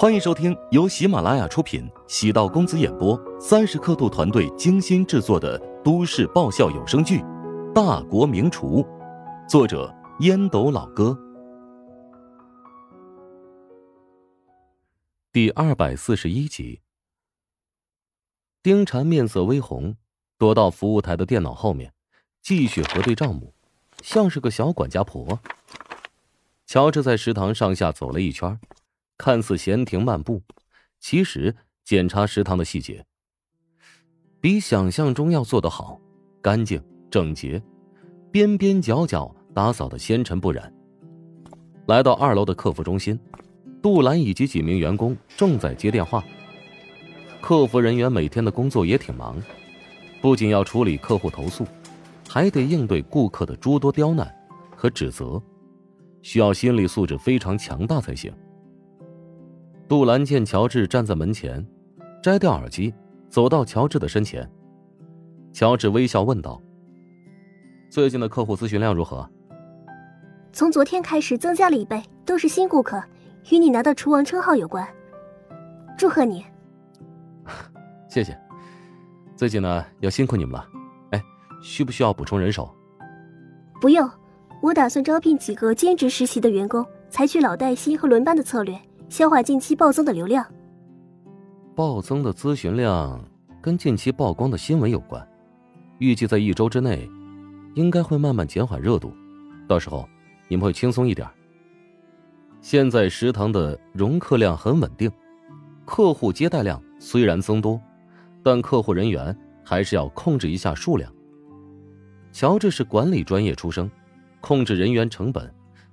欢迎收听由喜马拉雅出品、喜道公子演播、三十刻度团队精心制作的都市爆笑有声剧《大国名厨》，作者烟斗老哥，第二百四十一集。丁婵面色微红，躲到服务台的电脑后面，继续核对账目，像是个小管家婆。乔治在食堂上下走了一圈。看似闲庭漫步，其实检查食堂的细节，比想象中要做得好，干净整洁，边边角角打扫的纤尘不染。来到二楼的客服中心，杜兰以及几名员工正在接电话。客服人员每天的工作也挺忙，不仅要处理客户投诉，还得应对顾客的诸多刁难和指责，需要心理素质非常强大才行。杜兰见乔治站在门前，摘掉耳机，走到乔治的身前。乔治微笑问道：“最近的客户咨询量如何？”从昨天开始增加了一倍，都是新顾客，与你拿到厨王称号有关。祝贺你！谢谢。最近呢，要辛苦你们了。哎，需不需要补充人手？不用，我打算招聘几个兼职实习的员工，采取老带新和轮班的策略。消化近期暴增的流量，暴增的咨询量跟近期曝光的新闻有关，预计在一周之内，应该会慢慢减缓热度，到时候你们会轻松一点。现在食堂的容客量很稳定，客户接待量虽然增多，但客户人员还是要控制一下数量。乔治是管理专业出身，控制人员成本，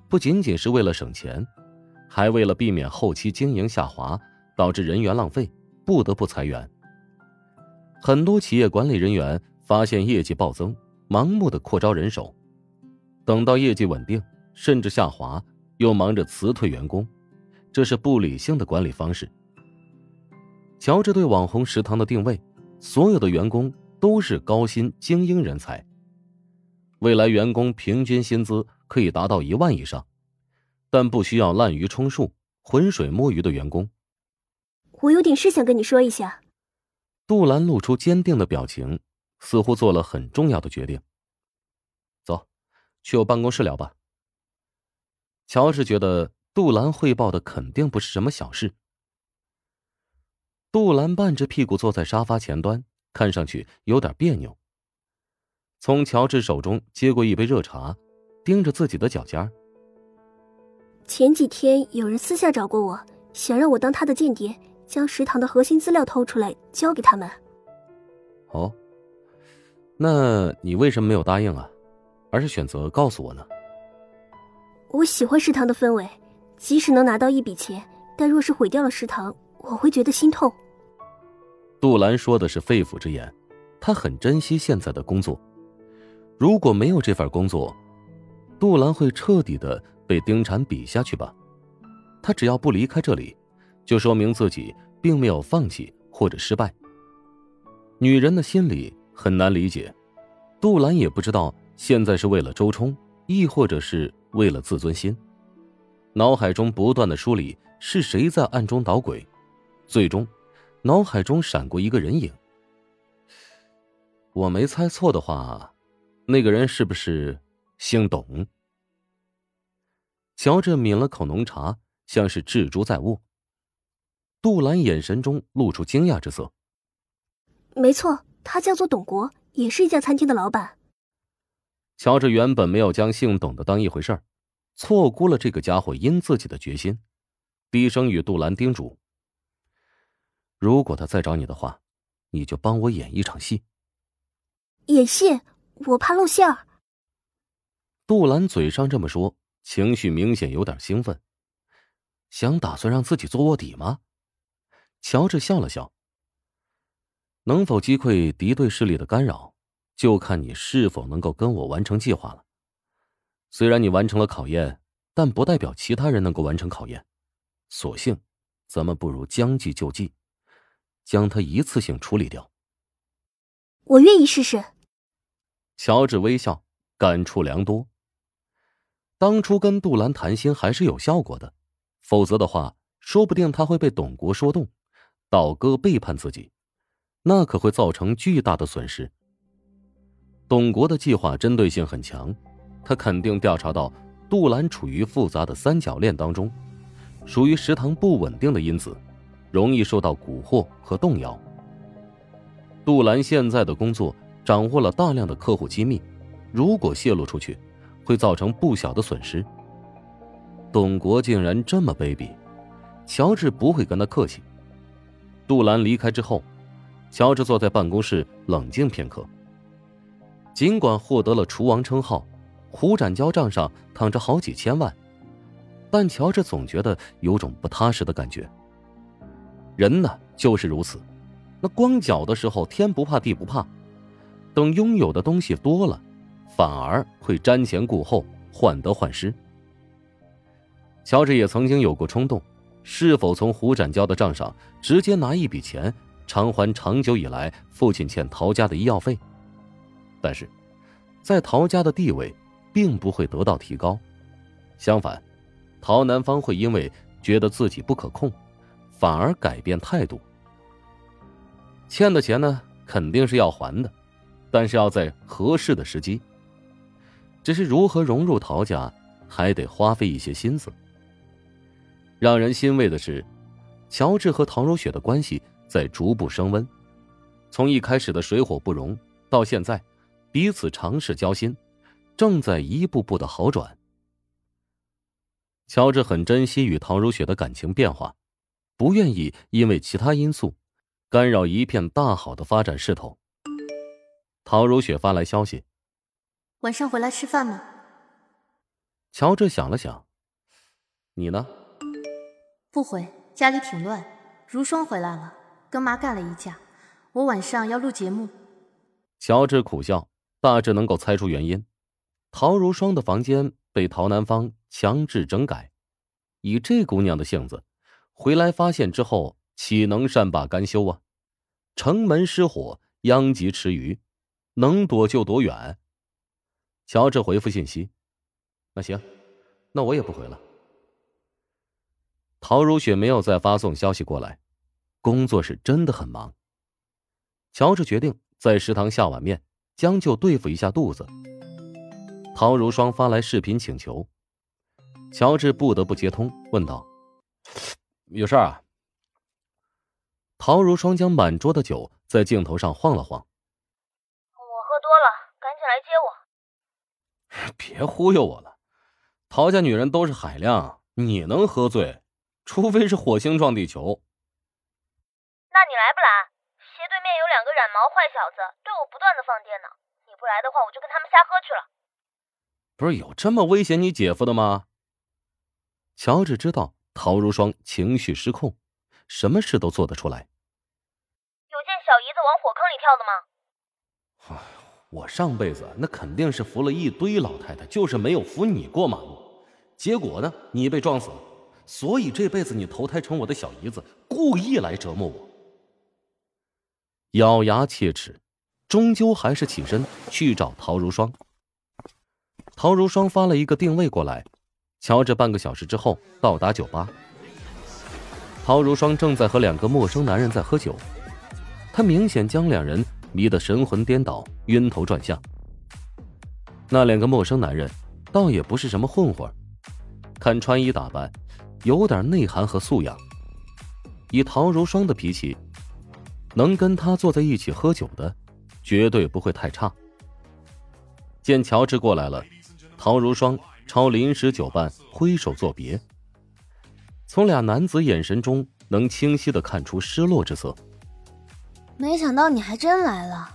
不仅仅是为了省钱。还为了避免后期经营下滑，导致人员浪费，不得不裁员。很多企业管理人员发现业绩暴增，盲目的扩招人手，等到业绩稳定甚至下滑，又忙着辞退员工，这是不理性的管理方式。乔治对网红食堂的定位，所有的员工都是高薪精英人才，未来员工平均薪资可以达到一万以上。但不需要滥竽充数、浑水摸鱼的员工。我有点事想跟你说一下。杜兰露出坚定的表情，似乎做了很重要的决定。走，去我办公室聊吧。乔治觉得杜兰汇报的肯定不是什么小事。杜兰半着屁股坐在沙发前端，看上去有点别扭。从乔治手中接过一杯热茶，盯着自己的脚尖前几天有人私下找过我，想让我当他的间谍，将食堂的核心资料偷出来交给他们。哦，那你为什么没有答应啊？而是选择告诉我呢？我喜欢食堂的氛围，即使能拿到一笔钱，但若是毁掉了食堂，我会觉得心痛。杜兰说的是肺腑之言，他很珍惜现在的工作。如果没有这份工作，杜兰会彻底的。被丁禅比下去吧，他只要不离开这里，就说明自己并没有放弃或者失败。女人的心里很难理解，杜兰也不知道现在是为了周冲，亦或者是为了自尊心，脑海中不断的梳理是谁在暗中捣鬼，最终，脑海中闪过一个人影。我没猜错的话，那个人是不是姓董？乔治抿了口浓茶，像是置诸在握。杜兰眼神中露出惊讶之色。没错，他叫做董国，也是一家餐厅的老板。乔治原本没有将姓董的当一回事儿，错估了这个家伙因自己的决心，低声与杜兰叮嘱：“如果他再找你的话，你就帮我演一场戏。”演戏？我怕露馅儿。杜兰嘴上这么说。情绪明显有点兴奋，想打算让自己做卧底吗？乔治笑了笑。能否击溃敌对势力的干扰，就看你是否能够跟我完成计划了。虽然你完成了考验，但不代表其他人能够完成考验。索性，咱们不如将计就计，将他一次性处理掉。我愿意试试。乔治微笑，感触良多。当初跟杜兰谈心还是有效果的，否则的话，说不定他会被董国说动，倒戈背叛自己，那可会造成巨大的损失。董国的计划针对性很强，他肯定调查到杜兰处于复杂的三角链当中，属于食堂不稳定的因子，容易受到蛊惑和动摇。杜兰现在的工作掌握了大量的客户机密，如果泄露出去，会造成不小的损失。董国竟然这么卑鄙，乔治不会跟他客气。杜兰离开之后，乔治坐在办公室冷静片刻。尽管获得了厨王称号，胡展交账上躺着好几千万，但乔治总觉得有种不踏实的感觉。人呢，就是如此。那光脚的时候天不怕地不怕，等拥有的东西多了，反而会瞻前顾后，患得患失。乔治也曾经有过冲动，是否从胡展交的账上直接拿一笔钱偿还长久以来父亲欠陶家的医药费？但是，在陶家的地位并不会得到提高，相反，陶南方会因为觉得自己不可控，反而改变态度。欠的钱呢，肯定是要还的，但是要在合适的时机。只是如何融入陶家，还得花费一些心思。让人欣慰的是，乔治和陶如雪的关系在逐步升温，从一开始的水火不容，到现在。彼此尝试交心，正在一步步的好转。乔治很珍惜与陶如雪的感情变化，不愿意因为其他因素干扰一片大好的发展势头。陶如雪发来消息：“晚上回来吃饭吗？”乔治想了想：“你呢？”“不回，家里挺乱。如霜回来了，跟妈干了一架。我晚上要录节目。”乔治苦笑。大致能够猜出原因，陶如霜的房间被陶南方强制整改，以这姑娘的性子，回来发现之后岂能善罢甘休啊？城门失火，殃及池鱼，能躲就躲远。乔治回复信息：“那行，那我也不回了。”陶如雪没有再发送消息过来，工作是真的很忙。乔治决定在食堂下碗面。将就对付一下肚子。陶如霜发来视频请求，乔治不得不接通，问道：“有事啊？”陶如霜将满桌的酒在镜头上晃了晃：“我喝多了，赶紧来接我。”别忽悠我了，陶家女人都是海量，你能喝醉？除非是火星撞地球。那你来不来？斜对面有两个染毛坏小子，对我不断的放电呢。你不来的话，我就跟他们瞎喝去了。不是有这么威胁你姐夫的吗？乔治知道陶如霜情绪失控，什么事都做得出来。有见小姨子往火坑里跳的吗？我上辈子那肯定是扶了一堆老太太，就是没有扶你过马路。结果呢，你被撞死了，所以这辈子你投胎成我的小姨子，故意来折磨我。咬牙切齿，终究还是起身去找陶如霜。陶如霜发了一个定位过来，乔治半个小时之后到达酒吧。陶如霜正在和两个陌生男人在喝酒，他明显将两人迷得神魂颠倒、晕头转向。那两个陌生男人倒也不是什么混混，看穿衣打扮，有点内涵和素养。以陶如霜的脾气。能跟他坐在一起喝酒的，绝对不会太差。见乔治过来了，陶如霜朝临时酒伴挥手作别。从俩男子眼神中，能清晰的看出失落之色。没想到你还真来了。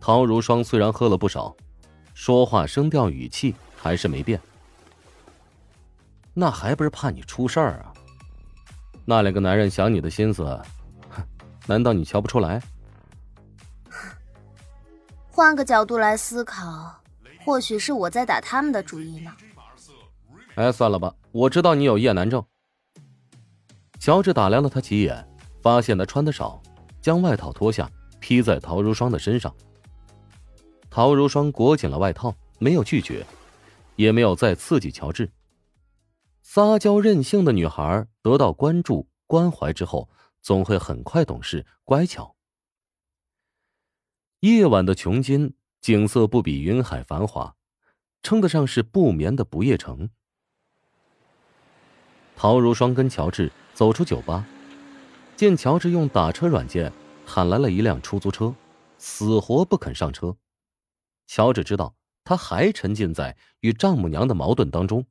陶如霜虽然喝了不少，说话声调语气还是没变。那还不是怕你出事儿啊？那两个男人想你的心思。难道你瞧不出来？换个角度来思考，或许是我在打他们的主意呢。哎，算了吧，我知道你有夜男症。乔治打量了他几眼，发现他穿的少，将外套脱下披在陶如霜的身上。陶如霜裹紧了外套，没有拒绝，也没有再刺激乔治。撒娇任性的女孩得到关注关怀之后，总会很快懂事乖巧。夜晚的琼金景色不比云海繁华，称得上是不眠的不夜城。陶如霜跟乔治走出酒吧，见乔治用打车软件喊来了一辆出租车，死活不肯上车。乔治知道他还沉浸在与丈母娘的矛盾当中，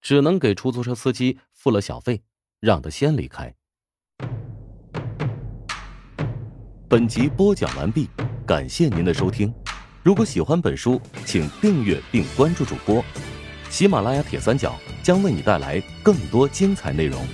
只能给出租车司机付了小费，让他先离开。本集播讲完毕，感谢您的收听。如果喜欢本书，请订阅并关注主播。喜马拉雅铁三角将为你带来更多精彩内容。